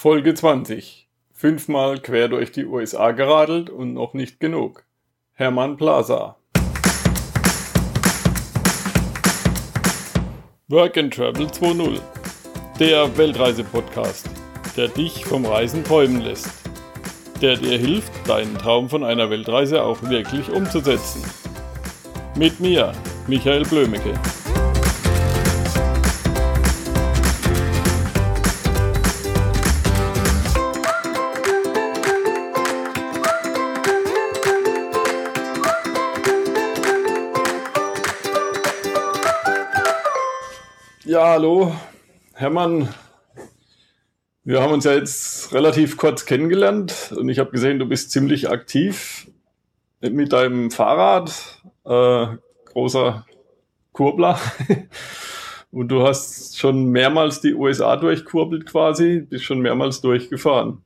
Folge 20. Fünfmal quer durch die USA geradelt und noch nicht genug. Hermann Plaza. Work and Travel 2.0. Der Weltreise-Podcast, der dich vom Reisen träumen lässt. Der dir hilft, deinen Traum von einer Weltreise auch wirklich umzusetzen. Mit mir, Michael Blömecke. Ja, hallo, Hermann. Wir haben uns ja jetzt relativ kurz kennengelernt und ich habe gesehen, du bist ziemlich aktiv mit deinem Fahrrad, äh, großer Kurbler. Und du hast schon mehrmals die USA durchkurbelt quasi, bist schon mehrmals durchgefahren.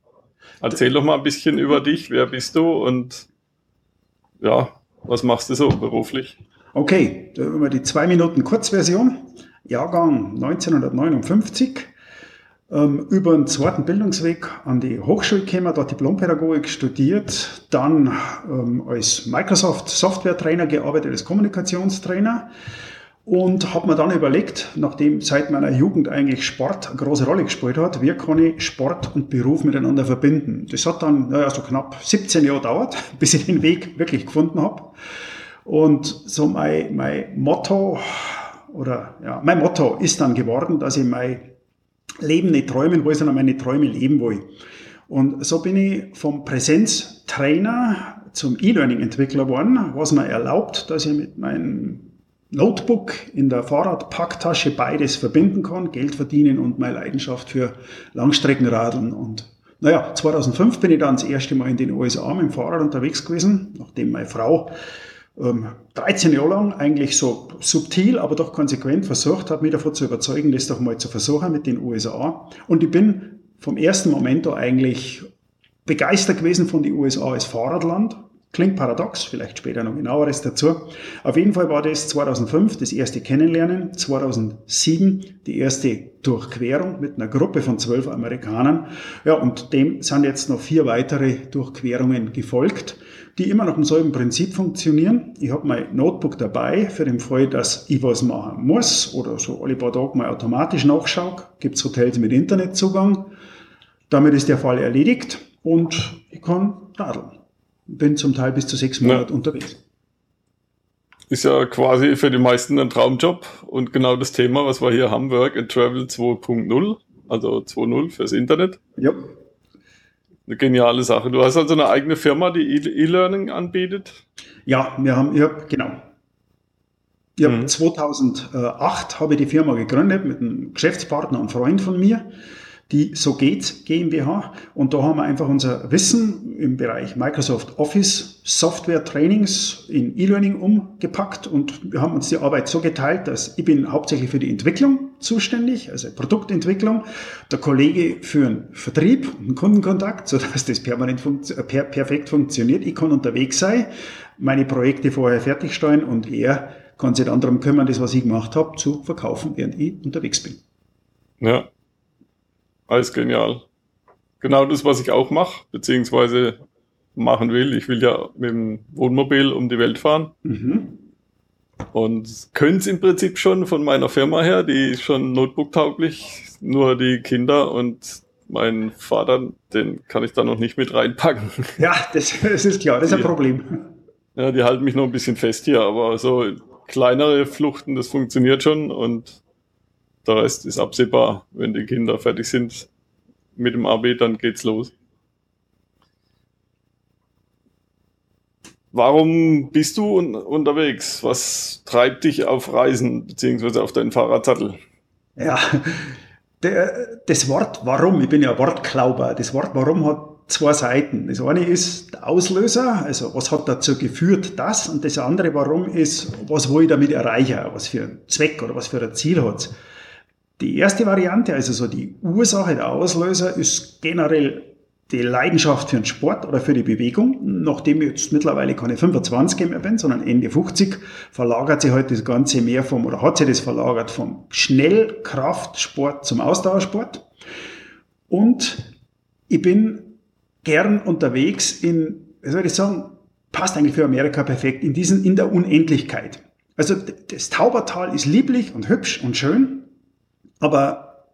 Erzähl doch mal ein bisschen über dich, wer bist du und ja, was machst du so beruflich? Okay, da haben wir die zwei Minuten Kurzversion. Jahrgang 1959, ähm, über den zweiten Bildungsweg an die Hochschule gekommen, dort Diplompädagogik studiert, dann ähm, als Microsoft Software Trainer gearbeitet, als Kommunikationstrainer und habe mir dann überlegt, nachdem seit meiner Jugend eigentlich Sport eine große Rolle gespielt hat, wie kann ich Sport und Beruf miteinander verbinden. Das hat dann naja, so knapp 17 Jahre gedauert, bis ich den Weg wirklich gefunden habe. Und so mein, mein Motto oder ja, mein Motto ist dann geworden, dass ich mein Leben nicht träumen will, sondern meine Träume leben will. Und so bin ich vom Präsenztrainer zum E-Learning-Entwickler geworden, was mir erlaubt, dass ich mit meinem Notebook in der Fahrradpacktasche beides verbinden kann, Geld verdienen und meine Leidenschaft für Langstreckenradeln. Und naja, 2005 bin ich dann das erste Mal in den USA mit dem Fahrrad unterwegs gewesen, nachdem meine Frau 13 ähm, Jahre lang eigentlich so subtil, aber doch konsequent versucht hat, mich davon zu überzeugen, das doch mal zu versuchen mit den USA. Und ich bin vom ersten Moment da eigentlich begeistert gewesen von den USA als Fahrradland. Klingt paradox, vielleicht später noch genaueres dazu. Auf jeden Fall war das 2005 das erste Kennenlernen, 2007 die erste Durchquerung mit einer Gruppe von zwölf Amerikanern. Ja, und dem sind jetzt noch vier weitere Durchquerungen gefolgt die immer nach demselben Prinzip funktionieren. Ich habe mein Notebook dabei für den Fall, dass ich was machen muss oder so alle paar Tage mal automatisch nachschaue. Gibt es Hotels mit Internetzugang. Damit ist der Fall erledigt und ich kann radeln. Bin zum Teil bis zu sechs Monate ja. unterwegs. Ist ja quasi für die meisten ein Traumjob und genau das Thema, was wir hier haben, Work and Travel 2.0, also 2.0 fürs Internet. Ja eine geniale Sache. Du hast also eine eigene Firma, die E-Learning anbietet? Ja, wir haben, ja, genau. Ja, mhm. 2008 habe ich die Firma gegründet mit einem Geschäftspartner und Freund von mir die So geht's GmbH. Und da haben wir einfach unser Wissen im Bereich Microsoft Office Software Trainings in E-Learning umgepackt und wir haben uns die Arbeit so geteilt, dass ich bin hauptsächlich für die Entwicklung zuständig, also Produktentwicklung, der Kollege für den Vertrieb und Kundenkontakt, sodass das permanent funkt per perfekt funktioniert. Ich kann unterwegs sein, meine Projekte vorher fertigstellen und er kann sich dann darum kümmern, das, was ich gemacht habe, zu verkaufen, während ich unterwegs bin. Ja, alles genial. Genau das, was ich auch mache, beziehungsweise machen will. Ich will ja mit dem Wohnmobil um die Welt fahren. Mhm. Und können es im Prinzip schon von meiner Firma her, die ist schon Notebook-tauglich, nur die Kinder und mein Vater, den kann ich da noch nicht mit reinpacken. Ja, das, das ist klar, das ist ein Problem. Ja, die halten mich noch ein bisschen fest hier, aber so kleinere Fluchten, das funktioniert schon und der Rest ist absehbar. Wenn die Kinder fertig sind mit dem AB, dann geht's los. Warum bist du un unterwegs? Was treibt dich auf Reisen beziehungsweise auf deinen Fahrradsattel? Ja, der, das Wort warum, ich bin ja Wortklauber, das Wort warum hat zwei Seiten. Das eine ist der Auslöser, also was hat dazu geführt, das, und das andere warum ist, was will ich damit erreichen, was für einen Zweck oder was für ein Ziel hat die erste Variante, also so die Ursache, der Auslöser, ist generell die Leidenschaft für den Sport oder für die Bewegung. Nachdem ich jetzt mittlerweile keine 25 mehr bin, sondern Ende 50, verlagert sich halt das Ganze mehr vom, oder hat sich das verlagert vom Schnellkraftsport zum Ausdauersport. Und ich bin gern unterwegs in, wie soll ich sagen, passt eigentlich für Amerika perfekt, in diesen, in der Unendlichkeit. Also das Taubertal ist lieblich und hübsch und schön, aber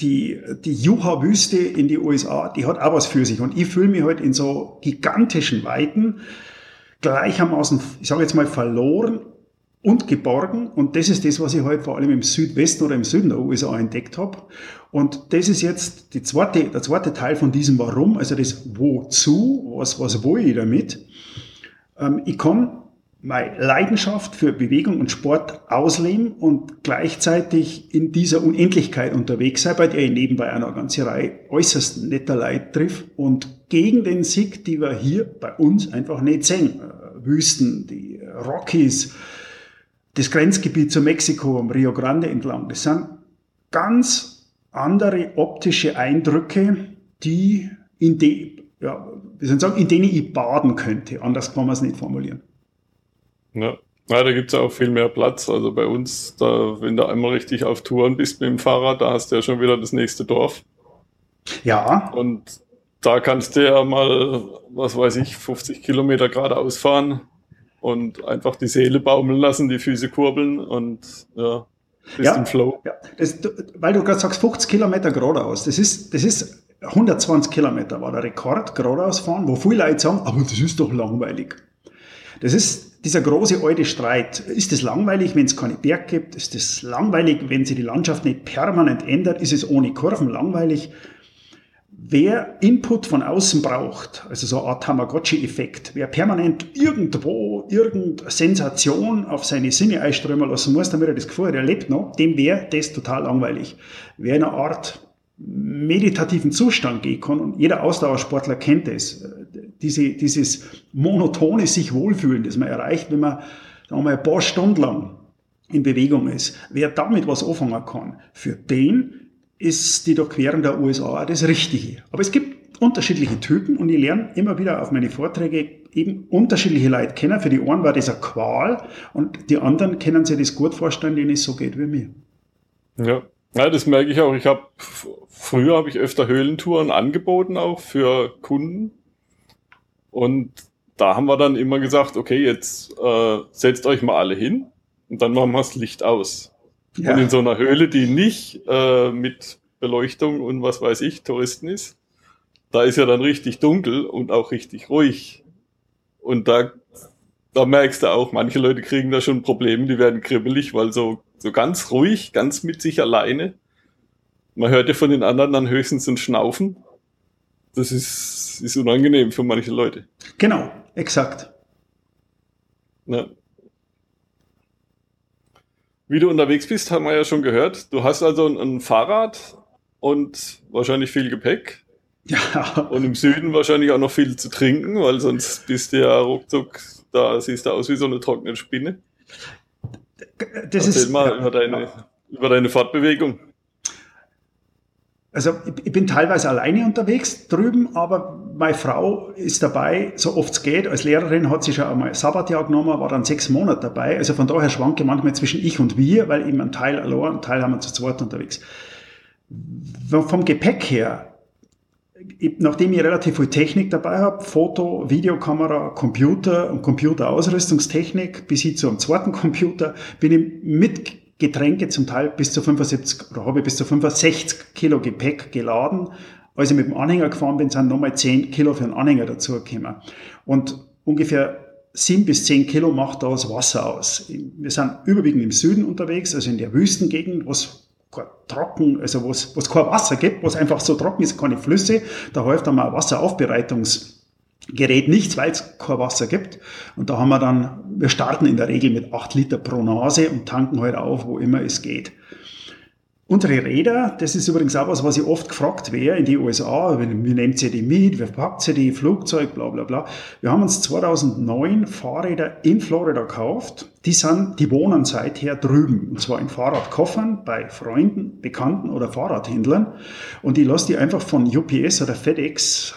die, die Juha-Wüste in die USA, die hat auch was für sich. Und ich fühle mich halt in so gigantischen Weiten gleichermaßen, ich sage jetzt mal, verloren und geborgen. Und das ist das, was ich heute vor allem im Südwesten oder im Süden der USA entdeckt habe. Und das ist jetzt die zweite, der zweite Teil von diesem Warum, also das Wozu, was, was will ich damit? Ähm, ich kann meine Leidenschaft für Bewegung und Sport ausleben und gleichzeitig in dieser Unendlichkeit unterwegs sein, bei der ich nebenbei eine ganze Reihe äußerst netter Leid trifft und gegen den Sieg, die wir hier bei uns einfach nicht sehen. Äh, Wüsten, die Rockies, das Grenzgebiet zu Mexiko am Rio Grande entlang. Das sind ganz andere optische Eindrücke, die in, die, ja, ich sagen, in denen ich baden könnte. Anders kann man es nicht formulieren. Ja. Ja, da gibt es auch viel mehr Platz. Also bei uns, da, wenn du einmal richtig auf Touren bist mit dem Fahrrad, da hast du ja schon wieder das nächste Dorf. Ja. Und da kannst du ja mal, was weiß ich, 50 Kilometer geradeaus fahren und einfach die Seele baumeln lassen, die Füße kurbeln und ja, bist ja, im Flow. Ja. Das, weil du gerade sagst, 50 Kilometer geradeaus, das ist, das ist 120 Kilometer war der Rekord, geradeaus fahren, wo viele Leute sagen, aber das ist doch langweilig. Das ist dieser große alte Streit. Ist es langweilig, wenn es keine Berg gibt? Ist es langweilig, wenn sich die Landschaft nicht permanent ändert? Ist es ohne Kurven langweilig? Wer Input von außen braucht, also so eine Art Tamagotchi-Effekt, wer permanent irgendwo irgendeine Sensation auf seine Sinne einströmen lassen muss, damit er das Gefühl hat, er lebt noch, dem wäre das total langweilig. Wer in eine Art meditativen Zustand gehen kann, und jeder Ausdauersportler kennt das, diese, dieses monotone sich wohlfühlen, das man erreicht, wenn man sagen wir ein paar Stunden lang in Bewegung ist. Wer damit was anfangen kann, für den ist die Durchquerung der USA das Richtige. Aber es gibt unterschiedliche Typen und ich lerne immer wieder auf meine Vorträge eben unterschiedliche Leute kennen. Für die einen war das eine Qual und die anderen können sich das gut vorstellen, denen es so geht wie mir. Ja, ja das merke ich auch. Ich habe früher habe ich öfter Höhlentouren angeboten auch für Kunden und da haben wir dann immer gesagt, okay, jetzt äh, setzt euch mal alle hin und dann machen wir das Licht aus. Ja. Und in so einer Höhle, die nicht äh, mit Beleuchtung und was weiß ich, Touristen ist, da ist ja dann richtig dunkel und auch richtig ruhig. Und da, da merkst du auch, manche Leute kriegen da schon Probleme, die werden kribbelig, weil so, so ganz ruhig, ganz mit sich alleine. Man hört ja von den anderen dann höchstens ein Schnaufen. Das ist, ist unangenehm für manche Leute. Genau, exakt. Ja. Wie du unterwegs bist, haben wir ja schon gehört. Du hast also ein, ein Fahrrad und wahrscheinlich viel Gepäck. Ja. Und im Süden wahrscheinlich auch noch viel zu trinken, weil sonst bist du ja ruckzuck, da siehst du aus wie so eine trockene Spinne. Das Erzähl ist, mal über, deine, über deine Fortbewegung. Also ich bin teilweise alleine unterwegs drüben, aber meine Frau ist dabei, so oft es geht. Als Lehrerin hat sie schon einmal Sabbatjahr genommen, war dann sechs Monate dabei. Also von daher schwanke manchmal zwischen ich und wir, weil eben ein Teil allein, ein Teil haben wir zu zweit unterwegs. Vom Gepäck her, nachdem ich relativ viel Technik dabei habe, Foto, Videokamera, Computer und Computerausrüstungstechnik, bis hin zu einem zweiten Computer, bin ich mit Getränke zum Teil bis zu 75 oder habe ich bis zu 65 Kilo Gepäck geladen. Als ich mit dem Anhänger gefahren bin, sind nochmal 10 Kilo für den Anhänger dazugekommen. Und ungefähr 7 bis 10 Kilo macht da das Wasser aus. Wir sind überwiegend im Süden unterwegs, also in der Wüstengegend, wo es trocken, also wo es, kein Wasser gibt, wo es einfach so trocken ist, keine Flüsse. Da hilft dann mal ein Wasseraufbereitungs Gerät nichts, weil es kein Wasser gibt. Und da haben wir dann, wir starten in der Regel mit 8 Liter pro Nase und tanken halt auf, wo immer es geht. Unsere Räder, das ist übrigens auch was, was ich oft gefragt wäre in die USA, wie nehmt ihr die mit, wer packt ihr die, Flugzeug, bla bla bla. Wir haben uns 2009 Fahrräder in Florida gekauft, die, sind, die wohnen seither drüben, und zwar in Fahrradkoffern bei Freunden, Bekannten oder Fahrradhändlern. Und ich lasse die einfach von UPS oder FedEx,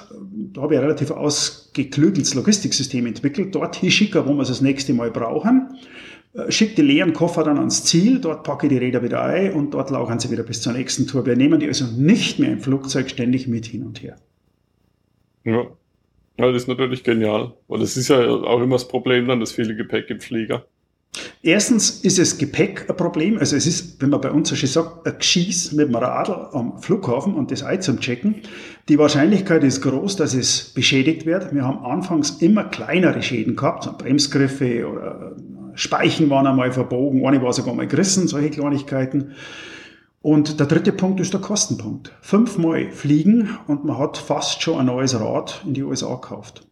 da habe ich ein relativ ausgeklügeltes Logistiksystem entwickelt, dort hinschicken, wo wir es das nächste Mal brauchen schicke die leeren Koffer dann ans Ziel, dort packe ich die Räder wieder ein und dort laufen sie wieder bis zur nächsten Tour. Wir nehmen die also nicht mehr im Flugzeug ständig mit hin und her. Ja. ja, das ist natürlich genial. Weil das ist ja auch immer das Problem dann, das viele Gepäck im Flieger. Erstens ist es Gepäck ein Problem. Also es ist, wenn man bei uns so schön sagt, ein Geschieß mit dem Radl am Flughafen und das Ei zum Checken. Die Wahrscheinlichkeit ist groß, dass es beschädigt wird. Wir haben anfangs immer kleinere Schäden gehabt, so Bremsgriffe oder Speichen waren einmal verbogen, eine war sogar mal gerissen, solche Kleinigkeiten. Und der dritte Punkt ist der Kostenpunkt. Fünfmal fliegen und man hat fast schon ein neues Rad in die USA gekauft.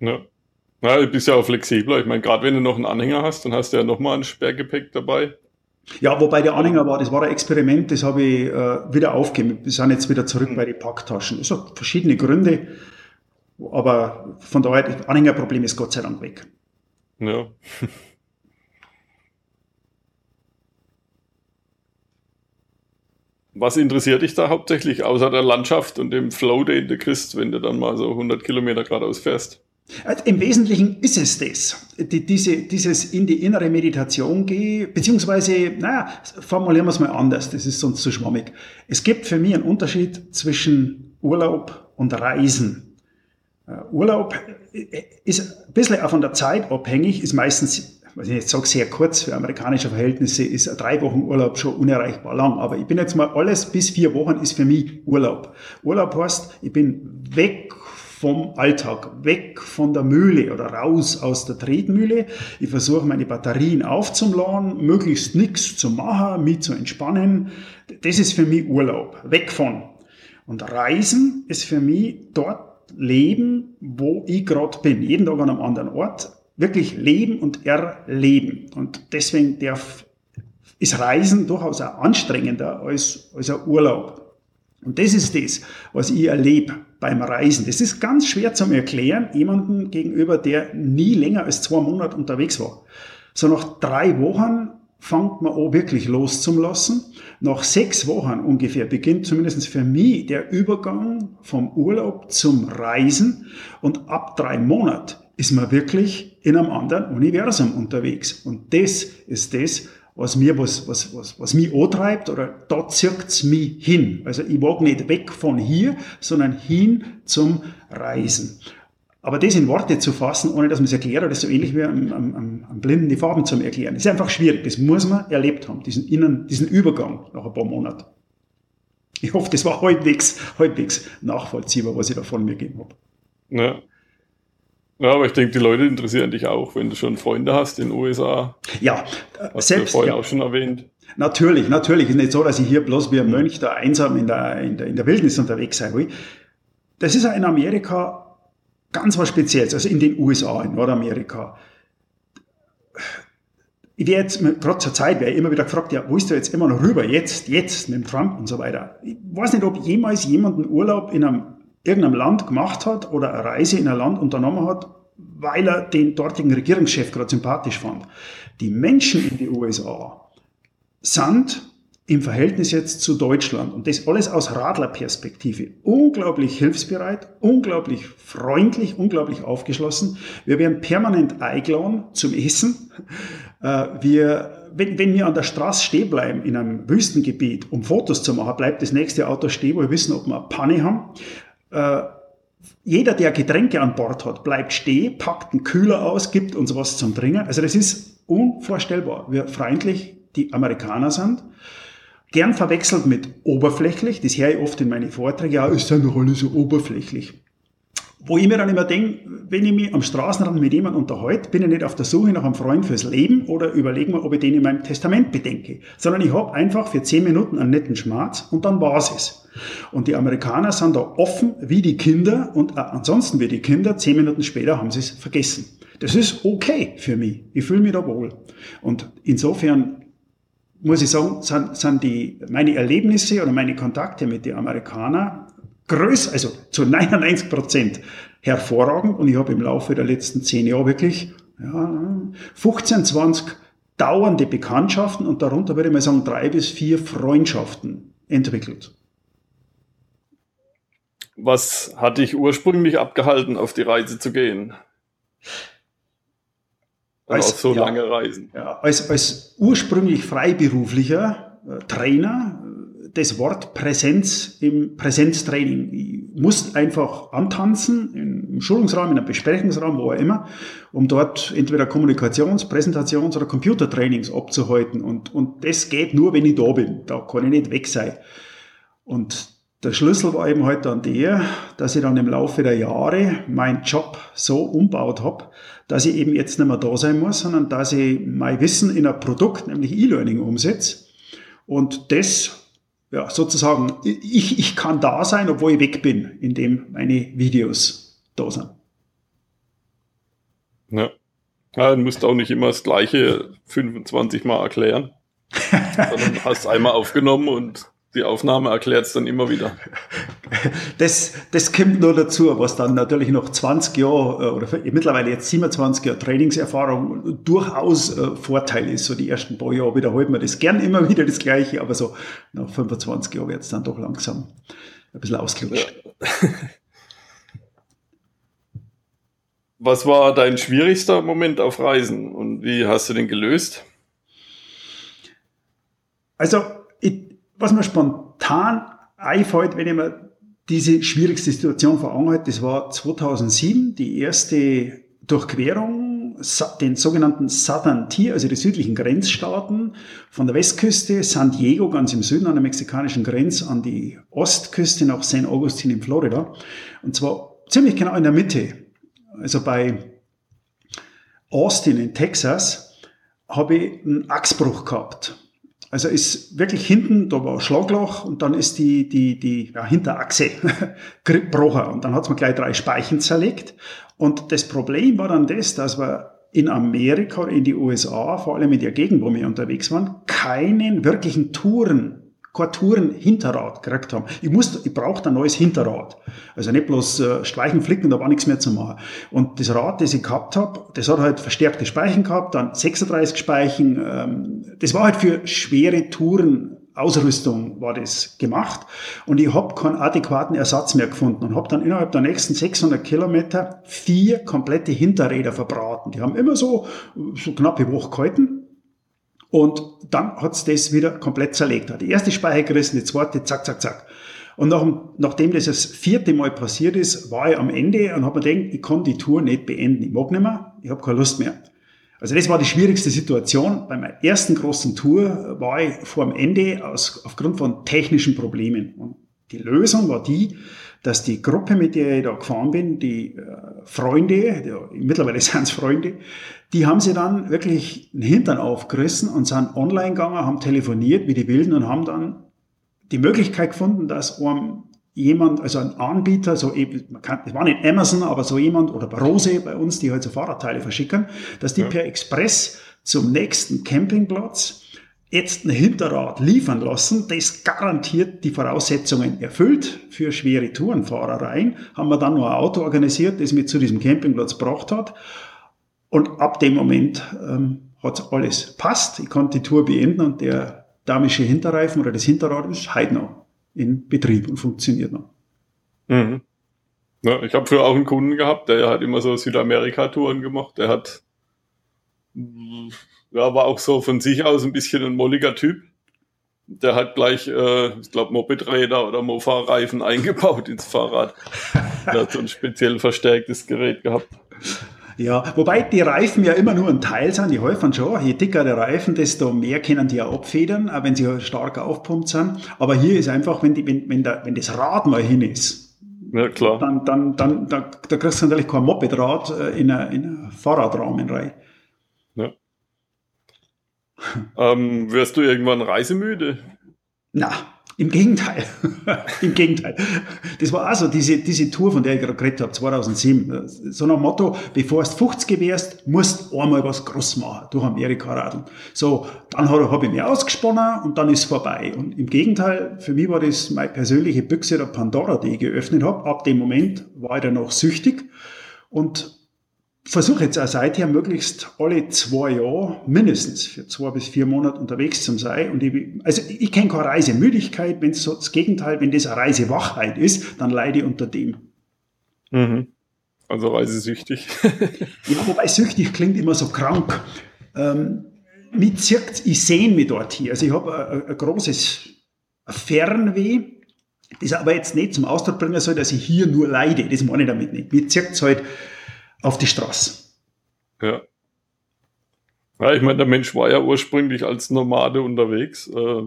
Ja. Ja, du bist ja auch flexibler. Ich meine, gerade wenn du noch einen Anhänger hast, dann hast du ja nochmal ein Sperrgepäck dabei. Ja, wobei der Anhänger war, das war ein Experiment, das habe ich äh, wieder aufgegeben. Wir sind jetzt wieder zurück mhm. bei den Packtaschen. Das hat verschiedene Gründe, aber von daher, das Anhängerproblem ist Gott sei Dank weg. Ja. Was interessiert dich da hauptsächlich, außer der Landschaft und dem Flow, den du kriegst, wenn du dann mal so 100 Kilometer geradeaus fährst? Also Im Wesentlichen ist es das, die, diese, dieses in die innere Meditation gehen, beziehungsweise, naja, formulieren wir es mal anders, das ist sonst zu schwammig. Es gibt für mich einen Unterschied zwischen Urlaub und Reisen. Uh, Urlaub ist ein bisschen auch von der Zeit abhängig, ist meistens, was ich jetzt sage, sehr kurz für amerikanische Verhältnisse, ist drei Wochen Urlaub schon unerreichbar lang. Aber ich bin jetzt mal alles bis vier Wochen ist für mich Urlaub. Urlaub heißt, ich bin weg vom Alltag, weg von der Mühle oder raus aus der Tretmühle. Ich versuche meine Batterien aufzuladen, möglichst nichts zu machen, mich zu entspannen. Das ist für mich Urlaub, weg von. Und Reisen ist für mich dort leben, wo ich gerade bin, jeden Tag an einem anderen Ort, wirklich leben und erleben. Und deswegen darf, ist Reisen durchaus auch anstrengender als, als ein Urlaub. Und das ist das, was ich erlebe beim Reisen. Das ist ganz schwer zu erklären, jemandem gegenüber, der nie länger als zwei Monate unterwegs war. So nach drei Wochen fängt man an, wirklich loszulassen. Nach sechs Wochen ungefähr beginnt zumindest für mich der Übergang vom Urlaub zum Reisen. Und ab drei Monaten ist man wirklich in einem anderen Universum unterwegs. Und das ist das, was mir was, was, was, was mich antreibt oder da zirkt's mich hin. Also ich mag nicht weg von hier, sondern hin zum Reisen. Aber das in Worte zu fassen, ohne dass man es erklärt, das ist so ähnlich wie am, am, am Blinden die Farben zu erklären. Ist einfach schwierig. Das muss man erlebt haben, diesen, Innen, diesen Übergang nach ein paar Monaten. Ich hoffe, das war halbwegs, halbwegs nachvollziehbar, was ich da von mir gegeben habe. Ja. Ja, aber ich denke, die Leute interessieren dich auch, wenn du schon Freunde hast in den USA. Ja, hast selbst. Du vorhin ja, auch schon erwähnt. Natürlich, natürlich. Ist nicht so, dass ich hier bloß wie ein Mönch da einsam in der, in der, in der Wildnis unterwegs sein will. Das ist ja in Amerika ganz was Spezielles, also in den USA, in Nordamerika. Ich werde jetzt, gerade zur Zeit, werde ich immer wieder gefragt, ja, wo ist du jetzt immer noch rüber? Jetzt, jetzt, mit Trump und so weiter. Ich weiß nicht, ob jemals jemand einen Urlaub in einem irgendeinem Land gemacht hat oder eine Reise in ein Land unternommen hat, weil er den dortigen Regierungschef gerade sympathisch fand. Die Menschen in den USA sind im Verhältnis jetzt zu Deutschland und das alles aus Radlerperspektive unglaublich hilfsbereit, unglaublich freundlich, unglaublich aufgeschlossen. Wir werden permanent eingeladen zum Essen. Äh, wir, wenn, wenn wir an der Straße stehen bleiben in einem Wüstengebiet, um Fotos zu machen, bleibt das nächste Auto stehen, wo wir wissen, ob wir eine Panne haben. Äh, jeder, der Getränke an Bord hat, bleibt stehen, packt einen Kühler aus, gibt uns was zum Trinken. Also das ist unvorstellbar, wie freundlich die Amerikaner sind. Gern verwechselt mit oberflächlich, das höre ich oft in meinen Vorträgen, ja, ist ja doch alles so oberflächlich. Wo ich mir dann immer denke, wenn ich mich am Straßenrand mit jemandem unterhalte, bin ich nicht auf der Suche nach einem Freund fürs Leben oder überlege mir, ob ich den in meinem Testament bedenke, sondern ich habe einfach für zehn Minuten einen netten Schmerz und dann war's es. Und die Amerikaner sind da offen wie die Kinder und äh, ansonsten wie die Kinder, zehn Minuten später haben sie es vergessen. Das ist okay für mich. Ich fühle mich da wohl. Und insofern muss ich sagen, sind, sind die, meine Erlebnisse oder meine Kontakte mit den Amerikanern größer, also zu 99 Prozent hervorragend. Und ich habe im Laufe der letzten zehn Jahre wirklich ja, 15, 20 dauernde Bekanntschaften und darunter würde ich mal sagen drei bis vier Freundschaften entwickelt. Was hat dich ursprünglich abgehalten, auf die Reise zu gehen? Als, so ja, lange Reisen. Ja, als, als ursprünglich freiberuflicher äh, Trainer das Wort Präsenz im Präsenztraining. Ich musst einfach antanzen, im Schulungsraum, in einem Besprechungsraum, wo auch immer, um dort entweder Kommunikations-, Präsentations- oder Computertrainings abzuhalten. Und, und das geht nur, wenn ich da bin. Da kann ich nicht weg sein. Und der Schlüssel war eben halt dann der, dass ich dann im Laufe der Jahre meinen Job so umbaut habe, dass ich eben jetzt nicht mehr da sein muss, sondern dass ich mein Wissen in ein Produkt, nämlich E-Learning, umsetze. Und das, ja, sozusagen, ich, ich kann da sein, obwohl ich weg bin, indem meine Videos da sind. Ja. ja du musst auch nicht immer das Gleiche 25 Mal erklären, sondern hast einmal aufgenommen und die Aufnahme erklärt es dann immer wieder. Das, das kommt nur dazu, was dann natürlich noch 20 Jahre äh, oder mittlerweile jetzt 27 Jahre Trainingserfahrung durchaus äh, Vorteil ist. So die ersten paar Jahre wiederholt man das gern immer wieder das Gleiche, aber so nach 25 Jahren wird es dann doch langsam ein bisschen ausgelutscht. Ja. Was war dein schwierigster Moment auf Reisen und wie hast du den gelöst? Also, was mir spontan einfällt, wenn ich mir diese schwierigste Situation vor Augen halte, das war 2007, die erste Durchquerung, den sogenannten Southern Tier, also die südlichen Grenzstaaten, von der Westküste, San Diego ganz im Süden an der mexikanischen Grenze, an die Ostküste nach St. Augustine in Florida. Und zwar ziemlich genau in der Mitte. Also bei Austin in Texas habe ich einen Achsbruch gehabt. Also ist wirklich hinten, da war Schlagloch und dann ist die, die, die ja, Hinterachse gebrochen und dann hat man gleich drei Speichen zerlegt. Und das Problem war dann das, dass wir in Amerika, in die USA, vor allem in der Gegend, wo wir unterwegs waren, keinen wirklichen Touren kein Hinterrad gekriegt haben. Ich musste, ich brauchte ein neues Hinterrad. Also nicht bloß äh, Speichen flicken, da war nichts mehr zu machen. Und das Rad, das ich gehabt habe, das hat halt verstärkte Speichen gehabt, dann 36 Speichen. Ähm, das war halt für schwere Touren Ausrüstung war das gemacht und ich habe keinen adäquaten Ersatz mehr gefunden und habe dann innerhalb der nächsten 600 Kilometer vier komplette Hinterräder verbraten. Die haben immer so so knappe Woche gehalten und dann hat's das wieder komplett zerlegt. Die erste Speicher gerissen, die zweite, zack, zack, zack. Und nach, nachdem das das vierte Mal passiert ist, war ich am Ende und habe mir gedacht, ich kann die Tour nicht beenden. Ich mag nicht mehr, ich habe keine Lust mehr. Also das war die schwierigste Situation. Bei meiner ersten großen Tour war ich vor dem Ende aus, aufgrund von technischen Problemen. Und die Lösung war die, dass die Gruppe, mit der ich da gefahren bin, die äh, Freunde, die, mittlerweile sind es Freunde, die haben sie dann wirklich den Hintern aufgerissen und sind online gegangen, haben telefoniert wie die Wilden und haben dann die Möglichkeit gefunden, dass um jemand, also ein Anbieter, so eben, man kann, das war nicht Amazon, aber so jemand oder Rose bei uns, die halt so Fahrradteile verschicken, dass die ja. per Express zum nächsten Campingplatz jetzt ein Hinterrad liefern lassen, das garantiert die Voraussetzungen erfüllt für schwere Tourenfahrereien, haben wir dann noch ein Auto organisiert, das mich zu diesem Campingplatz gebracht hat. Und ab dem Moment ähm, hat alles passt. Ich konnte die Tour beenden und der damische Hinterreifen oder das Hinterrad ist heute noch in Betrieb und funktioniert noch. Mhm. Ja, ich habe früher auch einen Kunden gehabt, der hat immer so Südamerika-Touren gemacht. Der hat ja, war auch so von sich aus ein bisschen ein molliger Typ. Der hat gleich, äh, ich glaube, Mopedräder oder Mofa-Reifen eingebaut ins Fahrrad. Der hat so ein speziell verstärktes Gerät gehabt. Ja, wobei die Reifen ja immer nur ein Teil sind, die helfen schon. Je dicker der Reifen, desto mehr können die ja abfedern, auch wenn sie stark aufpumpt sind. Aber hier ist einfach, wenn, die, wenn, wenn, der, wenn das Rad mal hin ist, ja, klar. dann, dann, dann da, da kriegst du natürlich kein Mopedrad äh, in einen Fahrradrahmen rein. Ähm, wirst du irgendwann reisemüde? Na, im Gegenteil. Im Gegenteil. Das war also diese, diese Tour, von der ich gerade geredet habe, 2007. So nach Motto, bevor du 50 wärst, musst du einmal was groß machen durch Amerika radeln. So, dann habe ich mich ausgesponnen und dann ist vorbei. Und im Gegenteil, für mich war das meine persönliche Büchse der Pandora, die ich geöffnet habe. Ab dem Moment war ich dann noch süchtig und versuche jetzt auch seither möglichst alle zwei Jahre mindestens für zwei bis vier Monate unterwegs zu sein. Und ich, also ich kenne keine Reisemüdigkeit, wenn es so das Gegenteil, wenn das eine Reisewachheit ist, dann leide ich unter dem. Mhm. Also reisesüchtig. ja, wobei süchtig klingt immer so krank. Ähm, mit zirkt, ich sehne mich dort hier. Also ich habe ein, ein großes Fernweh Das aber jetzt nicht zum Ausdruck bringen soll, dass ich hier nur leide. Das meine ich damit nicht. Mir zirkt es halt auf die Straße. Ja. Ja, ich meine, der Mensch war ja ursprünglich als Nomade unterwegs. Äh,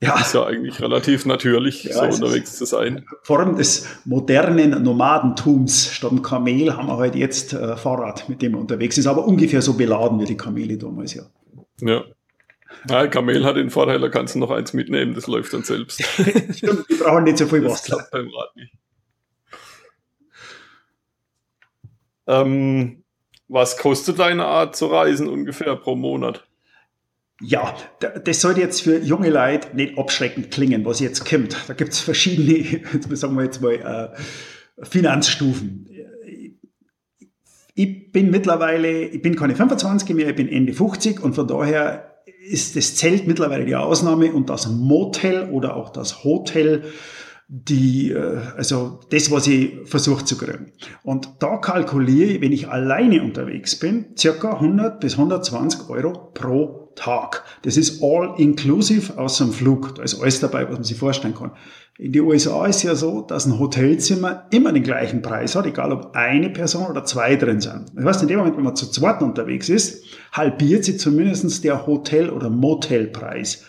ja. Ist ja eigentlich relativ natürlich, ja, so unterwegs zu sein. Form des modernen Nomadentums statt dem Kamel haben wir halt jetzt äh, Fahrrad, mit dem man unterwegs ist, aber ungefähr so beladen wie die Kamele damals, ja. Ja. Ja, Kamel hat den Vorteil, da kannst du noch eins mitnehmen, das läuft dann selbst. Stimmt, die brauchen nicht so viel das Wasser. Klappt beim Rad nicht. Ähm, was kostet deine Art zu reisen ungefähr pro Monat? Ja, das sollte jetzt für junge Leute nicht abschreckend klingen, was jetzt kommt. Da gibt es verschiedene, sagen wir jetzt mal, äh, Finanzstufen. Ich bin mittlerweile, ich bin keine 25 mehr, ich bin Ende 50 und von daher ist das Zelt mittlerweile die Ausnahme und das Motel oder auch das Hotel die, äh, also das, was ich versuche zu kriegen. Und da kalkuliere ich, wenn ich alleine unterwegs bin, circa 100 bis 120 Euro pro Tag. Das ist all inclusive aus dem Flug. Da ist alles dabei, was man sich vorstellen kann. In den USA ist ja so, dass ein Hotelzimmer immer den gleichen Preis hat, egal ob eine Person oder zwei drin sind. Das heißt, in dem Moment, wenn man zu zweit unterwegs ist, halbiert sich zumindest der Hotel- oder Motelpreis.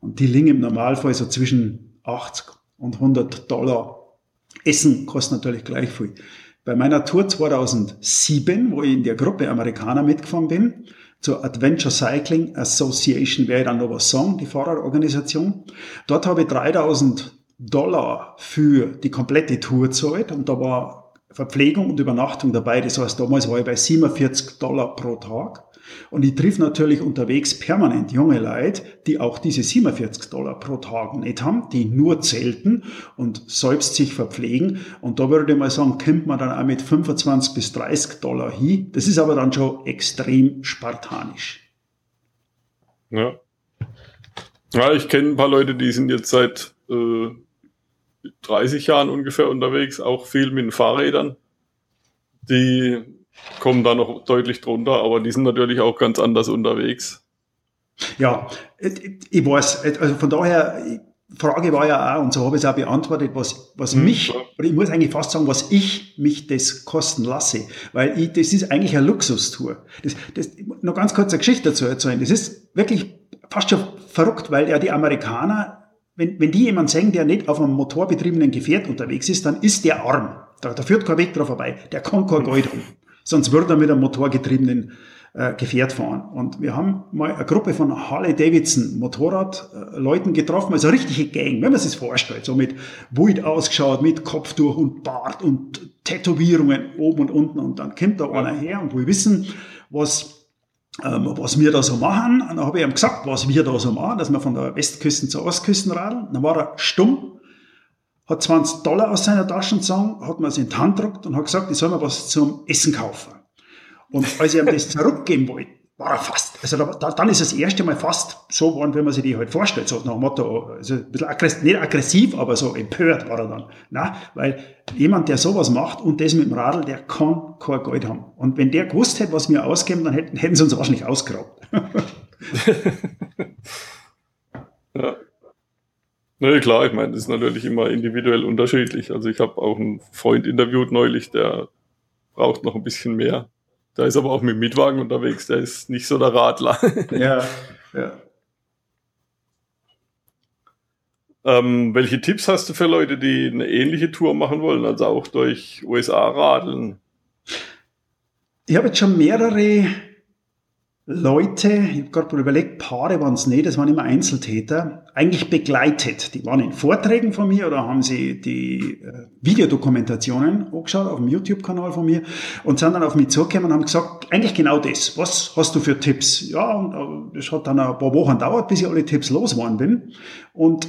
Und die liegen im Normalfall so zwischen 80 und 100 Dollar. Essen kostet natürlich gleich viel. Bei meiner Tour 2007, wo ich in der Gruppe Amerikaner mitgefahren bin, zur Adventure Cycling Association, wäre dann noch was sagen, die Fahrerorganisation. Dort habe ich 3000 Dollar für die komplette Tour gezahlt und da war Verpflegung und Übernachtung dabei. Das heißt, damals war ich bei 47 Dollar pro Tag. Und ich triff natürlich unterwegs permanent junge Leute, die auch diese 47 Dollar pro Tag nicht haben, die nur zelten und selbst sich verpflegen. Und da würde ich mal sagen, kommt man dann auch mit 25 bis 30 Dollar hin. Das ist aber dann schon extrem spartanisch. Ja. Ja, ich kenne ein paar Leute, die sind jetzt seit äh, 30 Jahren ungefähr unterwegs, auch viel mit den Fahrrädern. Die kommen da noch deutlich drunter, aber die sind natürlich auch ganz anders unterwegs. Ja, ich weiß, also von daher, die Frage war ja auch, und so habe ich es auch beantwortet, was, was hm, mich, oder ich muss eigentlich fast sagen, was ich mich das kosten lasse, weil ich, das ist eigentlich eine Luxustour. Das, das, noch ganz kurz eine Geschichte dazu erzählen. Das ist wirklich fast schon verrückt, weil ja die Amerikaner, wenn, wenn die jemanden sehen, der nicht auf einem motorbetriebenen Gefährt unterwegs ist, dann ist der arm. Da, da führt kein Weg drauf vorbei. Der kann kein Geld haben. Sonst würde er mit einem motorgetriebenen äh, Gefährt fahren. Und wir haben mal eine Gruppe von Harley Davidson Motorradleuten getroffen, also richtige Gang, wenn man sich vorstellt, so mit Wild ausgeschaut, mit Kopftuch und Bart und Tätowierungen oben und unten. Und dann kommt da einer her und wir wissen, was, ähm, was wir da so machen. Und dann habe ich ihm gesagt, was wir da so machen, dass wir von der Westküste zur Ostküste radeln. Dann war er stumm hat 20 Dollar aus seiner Tasche gezogen, hat mir es in die Hand gedruckt und hat gesagt, ich soll mir was zum Essen kaufen. Und als ich ihm das zurückgeben wollte, war er fast, also da, dann ist das erste Mal fast so geworden, wie man sich die halt vorstellt, so nach dem Motto, also ein bisschen aggressiv, nicht aggressiv, aber so empört war er dann. Na, weil jemand, der sowas macht und das mit dem Radl, der kann kein Geld haben. Und wenn der gewusst hätte, was wir ausgeben, dann hätten, hätten sie uns wahrscheinlich ausgeraubt. ja. Nee, klar, ich meine, das ist natürlich immer individuell unterschiedlich. Also ich habe auch einen Freund interviewt neulich, der braucht noch ein bisschen mehr. Der ist aber auch mit dem Mietwagen unterwegs, der ist nicht so der Radler. Ja, ja. Ähm, welche Tipps hast du für Leute, die eine ähnliche Tour machen wollen, also auch durch USA radeln? Ich habe jetzt schon mehrere Leute, ich habe gerade überlegt, Paare waren es nicht, das waren immer Einzeltäter, eigentlich begleitet. Die waren in Vorträgen von mir oder haben sie die äh, Videodokumentationen angeschaut auf dem YouTube-Kanal von mir und sind dann auf mich zugekommen und haben gesagt, eigentlich genau das. Was hast du für Tipps? Ja, und äh, das hat dann ein paar Wochen gedauert, bis ich alle Tipps losgeworden bin. Und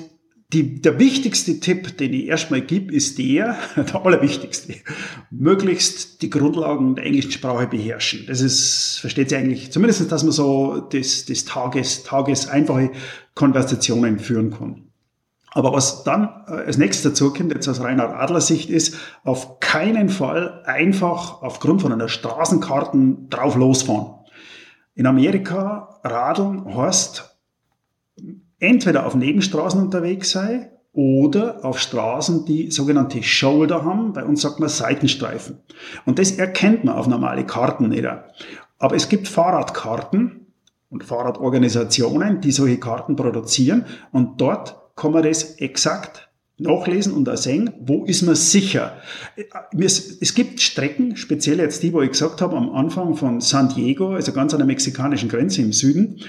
die, der wichtigste Tipp, den ich erstmal gebe, ist der, der allerwichtigste, möglichst die Grundlagen der englischen Sprache beherrschen. Das ist, versteht sich eigentlich, zumindest, dass man so das, das Tages, Tages einfache Konversationen führen kann. Aber was dann äh, als nächstes dazu kommt, jetzt aus reiner Adlersicht, ist, auf keinen Fall einfach aufgrund von einer Straßenkarte drauf losfahren. In Amerika radeln heißt entweder auf Nebenstraßen unterwegs sei oder auf Straßen, die sogenannte Shoulder haben. Bei uns sagt man Seitenstreifen. Und das erkennt man auf normale Karten nicht. Aber es gibt Fahrradkarten und Fahrradorganisationen, die solche Karten produzieren. Und dort kann man das exakt nachlesen und auch sehen, wo ist man sicher. Es gibt Strecken, speziell jetzt die, wo ich gesagt habe, am Anfang von San Diego, also ganz an der mexikanischen Grenze im Süden,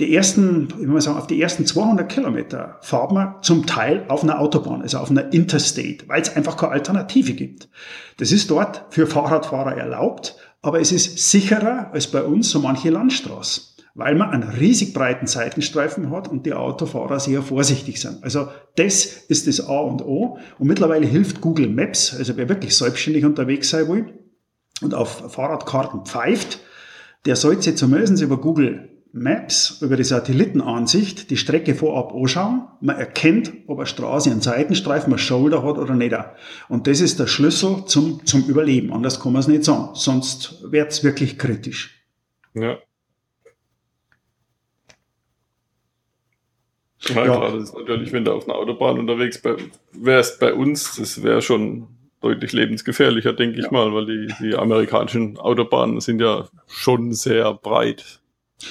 die ersten, ich mal sagen, auf die ersten 200 Kilometer fahrt man zum Teil auf einer Autobahn, also auf einer Interstate, weil es einfach keine Alternative gibt. Das ist dort für Fahrradfahrer erlaubt, aber es ist sicherer als bei uns so manche Landstraße, weil man einen riesig breiten Seitenstreifen hat und die Autofahrer sehr vorsichtig sind. Also das ist das A und O. Und mittlerweile hilft Google Maps, also wer wirklich selbstständig unterwegs sein will und auf Fahrradkarten pfeift, der sollte zumindest über Google Maps über die Satellitenansicht die Strecke vorab anschauen. Man erkennt, ob eine Straße einen Seitenstreifen, eine Shoulder hat oder nicht. Und das ist der Schlüssel zum, zum Überleben. Anders kann man es nicht sagen. Sonst wird es wirklich kritisch. Ja. Ja, ja. Klar, das ist natürlich, wenn du auf einer Autobahn unterwegs wärst bei uns, das wäre schon deutlich lebensgefährlicher, denke ich ja. mal, weil die, die amerikanischen Autobahnen sind ja schon sehr breit.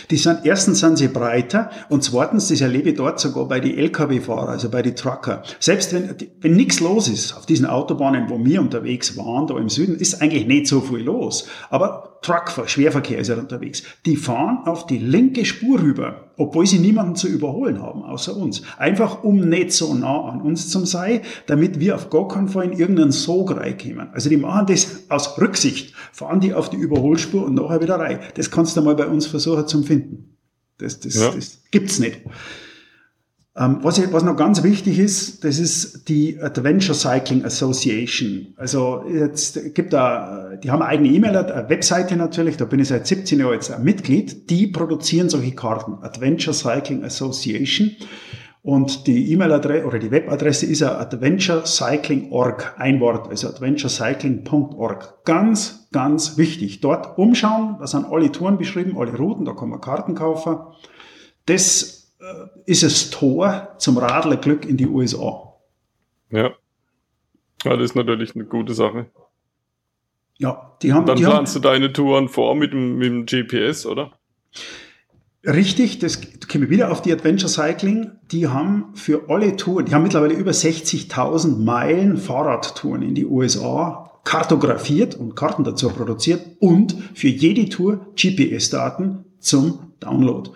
Die sind, erstens sind sie breiter und zweitens, das erlebe ich dort sogar bei den Lkw-Fahrer, also bei den Trucker. Selbst wenn, wenn nichts los ist auf diesen Autobahnen, wo wir unterwegs waren, da im Süden, ist eigentlich nicht so viel los. Aber Truckver, Schwerverkehr ist ja unterwegs. Die fahren auf die linke Spur rüber, obwohl sie niemanden zu überholen haben, außer uns. Einfach um nicht so nah an uns zu sein, damit wir auf gar keinen Fall in irgendeinen Sog reinkommen. Also die machen das aus Rücksicht, fahren die auf die Überholspur und nachher wieder rein. Das kannst du mal bei uns versuchen zu finden. Das, das, ja. das gibt's nicht. Ähm, was, was noch ganz wichtig ist, das ist die Adventure Cycling Association. Also jetzt gibt da, die haben eine eigene E-Mail, eine Webseite natürlich, da bin ich seit 17 Jahren jetzt Mitglied. Die produzieren solche Karten, Adventure Cycling Association. Und die E-Mail-Adresse oder die Webadresse ist ja adventurecycling.org, ein Wort, also adventurecycling.org. Ganz, ganz wichtig. Dort umschauen, da sind alle Touren beschrieben, alle Routen, da kann man Karten kaufen. Das ist es Tor zum Radlerglück in die USA. Ja. ja, das ist natürlich eine gute Sache. Ja, die haben. Dann die planst haben, du deine Touren vor mit dem, mit dem GPS, oder? Richtig, das wir wieder auf die Adventure Cycling. Die haben für alle Touren, die haben mittlerweile über 60.000 Meilen Fahrradtouren in die USA kartografiert und Karten dazu produziert und für jede Tour GPS-Daten zum Download.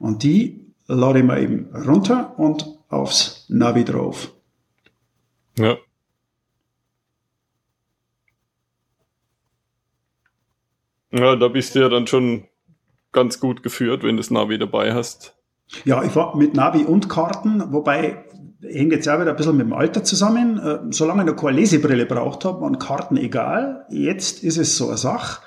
Und die lade ich mir eben runter und aufs Navi drauf. Ja. Ja, da bist du ja dann schon ganz gut geführt, wenn du das Navi dabei hast. Ja, ich war mit Navi und Karten, wobei hängt jetzt auch wieder ein bisschen mit dem Alter zusammen. Äh, solange ich noch keine Lesebrille braucht habe, waren Karten egal. Jetzt ist es so eine Sache.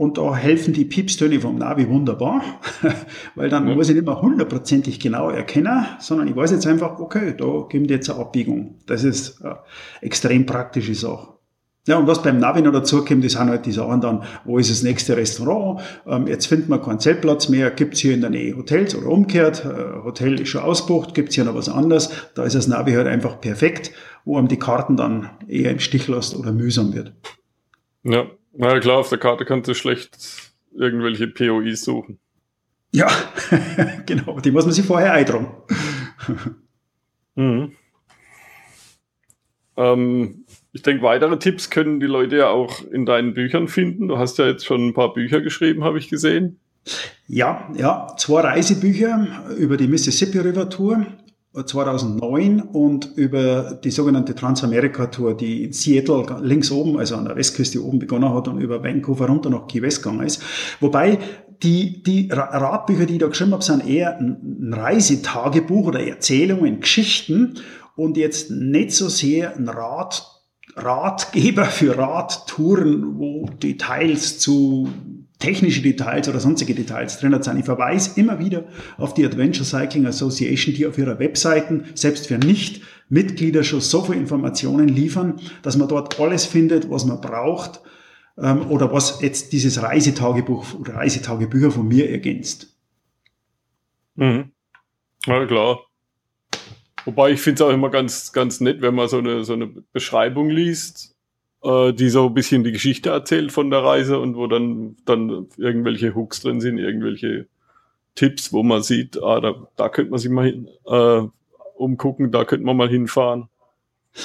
Und da helfen die Piepstöne vom Navi wunderbar, weil dann ja. muss ich nicht mehr hundertprozentig genau erkennen, sondern ich weiß jetzt einfach, okay, da gibt jetzt eine Abbiegung. Das ist eine extrem praktische Sache. Ja, und was beim Navi noch dazu kommt, das sind halt die Sachen dann, wo ist das nächste Restaurant? Ähm, jetzt findet man keinen Zeltplatz mehr, gibt's hier in der Nähe Hotels oder umgekehrt, äh, Hotel ist schon ausbucht, gibt's hier noch was anderes, da ist das Navi halt einfach perfekt, wo einem die Karten dann eher im Stich lässt oder mühsam wird. Ja, na klar, auf der Karte kannst du schlecht irgendwelche POIs suchen. Ja, genau, die muss man sich vorher eintragen. mhm. ähm, ich denke, weitere Tipps können die Leute ja auch in deinen Büchern finden. Du hast ja jetzt schon ein paar Bücher geschrieben, habe ich gesehen. Ja, ja, zwei Reisebücher über die Mississippi River Tour 2009 und über die sogenannte Transamerika-Tour, die in Seattle links oben, also an der Westküste oben begonnen hat und über Vancouver runter nach Key West gegangen ist. Wobei die, die Ratbücher, die ich da geschrieben habe, sind eher ein Reisetagebuch oder Erzählungen, Geschichten und jetzt nicht so sehr ein Rat, Ratgeber für Radtouren, wo Details zu technische Details oder sonstige Details drin sind. Ich verweise immer wieder auf die Adventure Cycling Association, die auf ihrer Webseiten selbst für Nicht-Mitglieder schon so viele Informationen liefern, dass man dort alles findet, was man braucht ähm, oder was jetzt dieses Reisetagebuch oder Reisetagebücher von mir ergänzt. Mhm. Ja, klar. Wobei ich finde es auch immer ganz, ganz nett, wenn man so eine, so eine Beschreibung liest, äh, die so ein bisschen die Geschichte erzählt von der Reise und wo dann, dann irgendwelche Hooks drin sind, irgendwelche Tipps, wo man sieht, ah, da, da könnte man sich mal hin, äh, umgucken, da könnte man mal hinfahren.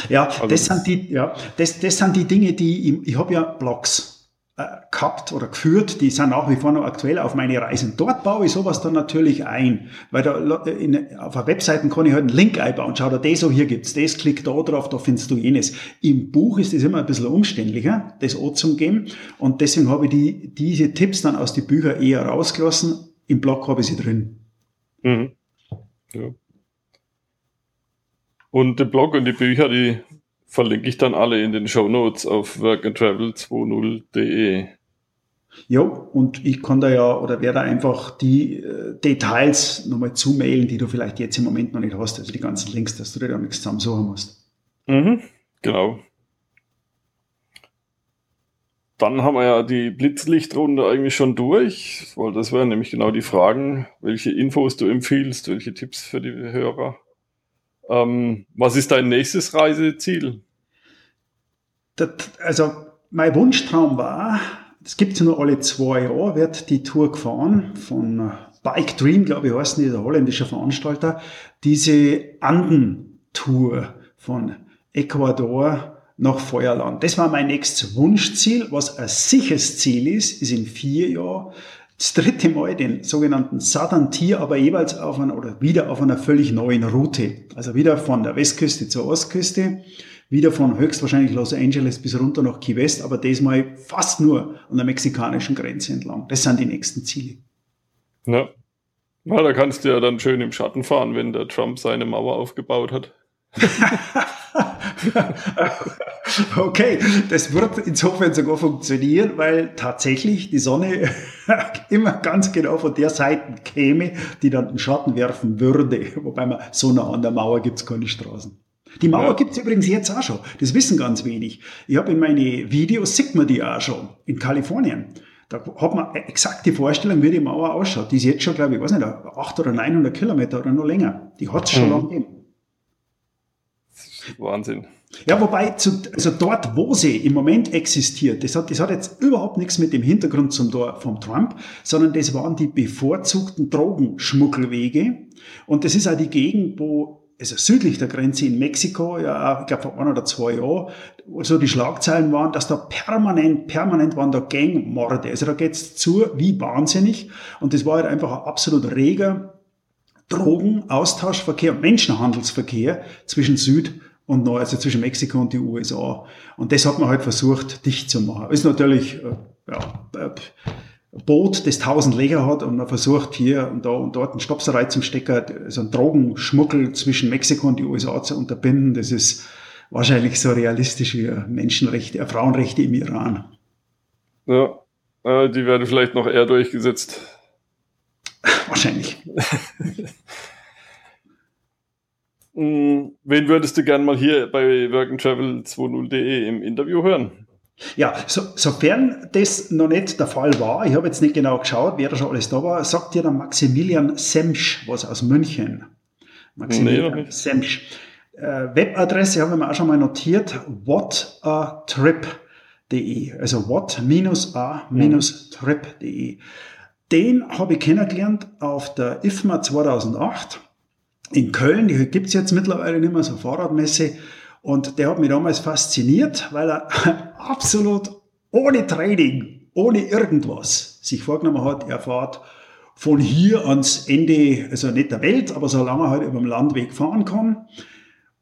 Ja, also, das sind die, ja, das, das sind die Dinge, die ich, ich habe ja Blogs gehabt oder geführt, die sind nach wie vor noch aktuell auf meine Reisen. Dort baue ich sowas dann natürlich ein, weil da in, auf der Webseite kann ich halt einen Link einbauen. Schau da das so, hier gibt's das, klick da drauf, da findest du jenes. Im Buch ist das immer ein bisschen umständlicher, das auch zum geben und deswegen habe ich die, diese Tipps dann aus den Büchern eher rausgelassen. Im Blog habe ich sie drin. Mhm. Ja. Und der Blog und die Bücher, die verlinke ich dann alle in den Show Notes auf workandtravel20.de. Ja, und ich kann da ja oder werde einfach die äh, Details nochmal zumailen, die du vielleicht jetzt im Moment noch nicht hast, also die ganzen Links, dass du dir da nichts zusammensuchen musst. Mhm, genau. Dann haben wir ja die Blitzlichtrunde eigentlich schon durch, weil das wären nämlich genau die Fragen, welche Infos du empfiehlst, welche Tipps für die Hörer. Ähm, was ist dein nächstes Reiseziel? Das, also mein Wunschtraum war, es gibt ja nur alle zwei Jahre, wird die Tour gefahren von Bike Dream, glaube ich, heißen die, der holländische Veranstalter, diese Anden-Tour von Ecuador nach Feuerland. Das war mein nächstes Wunschziel. Was ein sicheres Ziel ist, ist in vier Jahren das dritte Mal den sogenannten Southern Tier, aber jeweils auf einer oder wieder auf einer völlig neuen Route. Also wieder von der Westküste zur Ostküste wieder von höchstwahrscheinlich Los Angeles bis runter nach Key West, aber diesmal fast nur an der mexikanischen Grenze entlang. Das sind die nächsten Ziele. Ja. Na, da kannst du ja dann schön im Schatten fahren, wenn der Trump seine Mauer aufgebaut hat. okay, das wird insofern sogar funktionieren, weil tatsächlich die Sonne immer ganz genau von der Seite käme, die dann den Schatten werfen würde. Wobei man so nah an der Mauer gibt es keine Straßen. Die Mauer ja. gibt's übrigens jetzt auch schon. Das wissen ganz wenig. Ich habe in meine Videos, sieht man die auch schon, in Kalifornien. Da hat man exakt die Vorstellung, wie die Mauer ausschaut. Die ist jetzt schon, glaube ich, weiß nicht, 800 oder 900 Kilometer oder noch länger. Die hat's schon mhm. lange gegeben. Wahnsinn. Ja, wobei, zu, also dort, wo sie im Moment existiert, das hat, das hat jetzt überhaupt nichts mit dem Hintergrund zum Tor vom Trump, sondern das waren die bevorzugten Drogenschmuggelwege. Und das ist auch die Gegend, wo also südlich der Grenze in Mexiko, ja, ich glaube vor ein oder zwei Jahren, so die Schlagzeilen waren, dass da permanent, permanent waren da Gangmorde. Also da geht's zu wie wahnsinnig. Und das war halt einfach ein absolut reger Drogen, Austauschverkehr, Menschenhandelsverkehr zwischen Süd und Nord, also zwischen Mexiko und die USA. Und das hat man halt versucht, dicht zu machen. Ist natürlich, äh, ja, äh, Boot, das tausend Leger hat und man versucht hier und da und dort einen Stopserei zum Stecker, so einen Drogenschmuggel zwischen Mexiko und die USA zu unterbinden, das ist wahrscheinlich so realistisch wie Menschenrechte, äh, Frauenrechte im Iran. Ja, äh, die werden vielleicht noch eher durchgesetzt. wahrscheinlich. Hm, wen würdest du gern mal hier bei workandtravel20.de im Interview hören? Ja, so, sofern das noch nicht der Fall war, ich habe jetzt nicht genau geschaut, wer da schon alles da war, sagt dir der Maximilian Semsch was aus München. Maximilian nee, Semsch. Äh, Webadresse habe ich mir auch schon mal notiert, whatatrip.de, also what-a-trip.de. Den habe ich kennengelernt auf der IFMA 2008 in Köln, die gibt es jetzt mittlerweile nicht mehr, so Fahrradmesse. Und der hat mich damals fasziniert, weil er absolut ohne Training, ohne irgendwas sich vorgenommen hat, er fährt von hier ans Ende, also nicht der Welt, aber solange er halt über den Landweg fahren kann.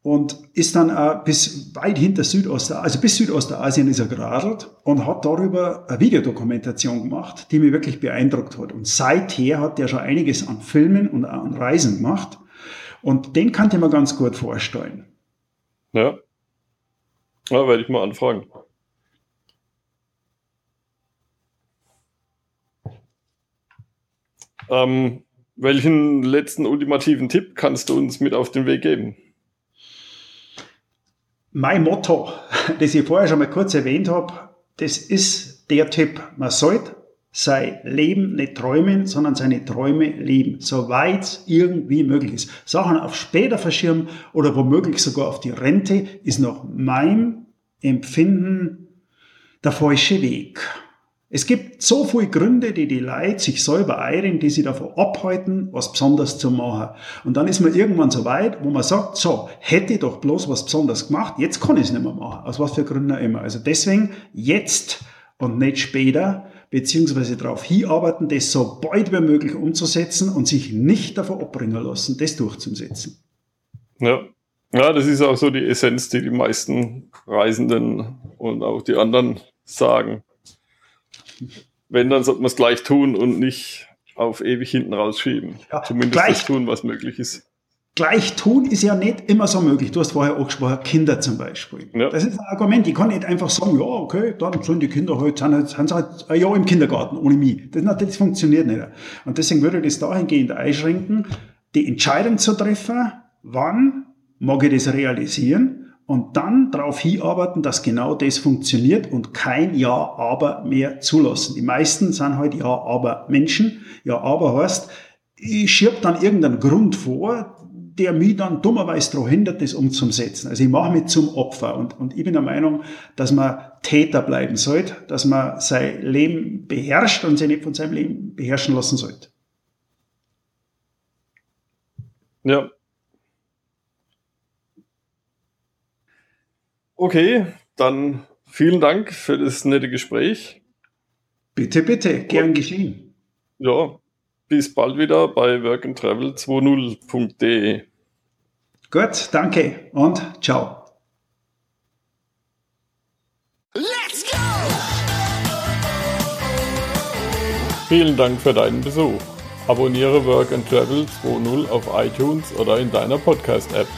Und ist dann auch bis weit hinter Südostasien, also bis Südostasien ist er geradelt und hat darüber eine Videodokumentation gemacht, die mich wirklich beeindruckt hat. Und seither hat er schon einiges an Filmen und an Reisen gemacht. Und den kann ich mir ganz gut vorstellen. Ja. Ja, werde ich mal anfragen. Ähm, welchen letzten ultimativen Tipp kannst du uns mit auf den Weg geben? Mein Motto, das ich vorher schon mal kurz erwähnt habe, das ist der Tipp, man sollte sein Leben nicht träumen, sondern seine Träume leben, soweit es irgendwie möglich ist. Sachen auf später verschirmen oder womöglich sogar auf die Rente ist nach meinem Empfinden der falsche Weg. Es gibt so viele Gründe, die die Leute sich selber eilen, die sie davon abhalten, was besonders zu machen. Und dann ist man irgendwann so weit, wo man sagt, so, hätte ich doch bloß was besonders gemacht, jetzt kann ich es nicht mehr machen. Aus was für Gründen immer. Also deswegen jetzt und nicht später, beziehungsweise darauf hinarbeiten, das so bald wie möglich umzusetzen und sich nicht davon abbringen lassen, das durchzusetzen. Ja. Ja, das ist auch so die Essenz, die die meisten Reisenden und auch die anderen sagen wenn, dann sollte man es gleich tun und nicht auf ewig hinten rausschieben. Ja, Zumindest gleich, das tun, was möglich ist. Gleich tun ist ja nicht immer so möglich. Du hast vorher auch gesprochen, Kinder zum Beispiel. Ja. Das ist ein Argument. Ich kann nicht einfach sagen, ja, okay, dann sollen die Kinder halt, sind, sind halt ein Jahr im Kindergarten ohne mich. Das, das funktioniert nicht. Und deswegen würde ich das dahingehend einschränken, die Entscheidung zu treffen, wann mag ich das realisieren und dann darauf hinarbeiten, dass genau das funktioniert und kein Ja, aber mehr zulassen. Die meisten sind halt Ja, aber Menschen. Ja, aber heißt, ich schieb dann irgendeinen Grund vor, der mich dann dummerweise daran hindert, das umzusetzen. Also ich mache mich zum Opfer und, und ich bin der Meinung, dass man Täter bleiben sollte, dass man sein Leben beherrscht und sich nicht von seinem Leben beherrschen lassen sollte. Ja, Okay, dann vielen Dank für das nette Gespräch. Bitte, bitte, gern geschehen. Ja, bis bald wieder bei workandtravel20.de. Gut, danke und ciao. Let's go! Vielen Dank für deinen Besuch. Abonniere Work and Travel 2.0 auf iTunes oder in deiner Podcast-App.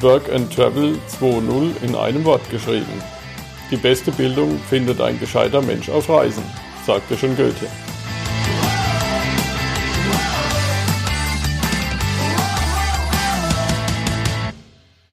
Work and Travel 2.0 in einem Wort geschrieben. Die beste Bildung findet ein gescheiter Mensch auf Reisen, sagte schon Goethe.